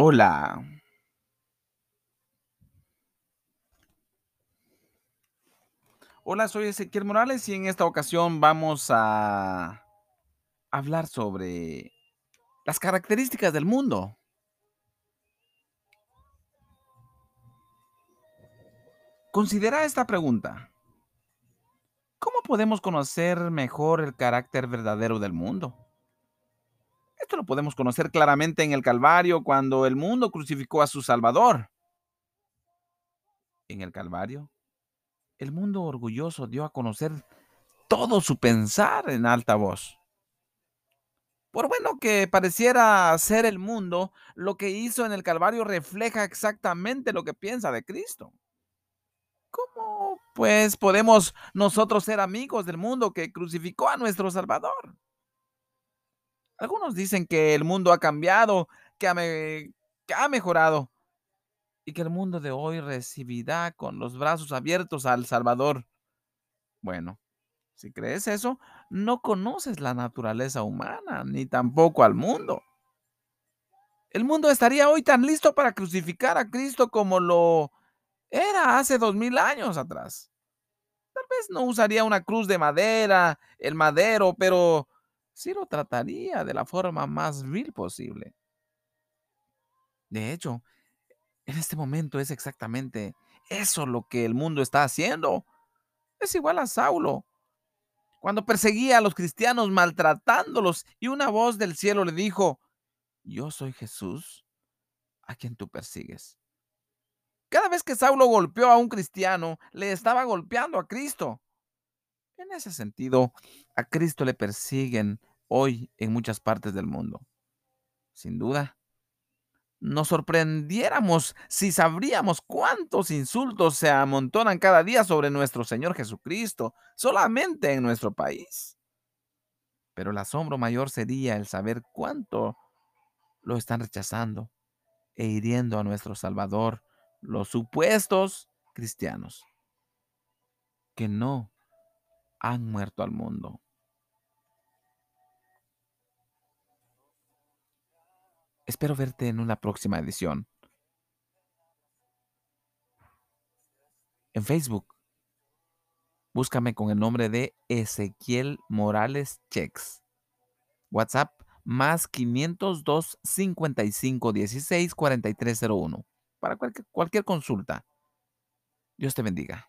Hola. Hola, soy Ezequiel Morales y en esta ocasión vamos a hablar sobre las características del mundo. Considera esta pregunta. ¿Cómo podemos conocer mejor el carácter verdadero del mundo? Esto lo podemos conocer claramente en el Calvario cuando el mundo crucificó a su Salvador. En el Calvario, el mundo orgulloso dio a conocer todo su pensar en alta voz. Por bueno que pareciera ser el mundo, lo que hizo en el Calvario refleja exactamente lo que piensa de Cristo. ¿Cómo, pues, podemos nosotros ser amigos del mundo que crucificó a nuestro Salvador? Algunos dicen que el mundo ha cambiado, que ha, mejorado y que el mundo de hoy recibirá con los brazos abiertos al Salvador. Bueno, si crees eso, no conoces la naturaleza humana, ni tampoco al mundo. El mundo estaría hoy tan listo para crucificar a Cristo como lo era hace dos mil años atrás. Tal vez no usaría una cruz de madera, el madero, pero sí lo trataría de la forma más vil posible. De hecho, en este momento es exactamente eso lo que el mundo está haciendo. Es igual a Saulo, cuando perseguía a los cristianos maltratándolos y una voz del cielo le dijo, yo soy Jesús a quien tú persigues. Cada vez que Saulo golpeó a un cristiano, le estaba golpeando a Cristo. En ese sentido, a Cristo le persiguen hoy en muchas partes del mundo. Sin duda, nos sorprendiéramos si sabríamos cuántos insultos se amontonan cada día sobre nuestro Señor Jesucristo, solamente en nuestro país. Pero el asombro mayor sería el saber cuánto lo están rechazando e hiriendo a nuestro Salvador los supuestos cristianos que no han muerto al mundo. Espero verte en una próxima edición. En Facebook, búscame con el nombre de Ezequiel Morales Chex. WhatsApp más 502 55 16 4301 para cualquier, cualquier consulta. Dios te bendiga.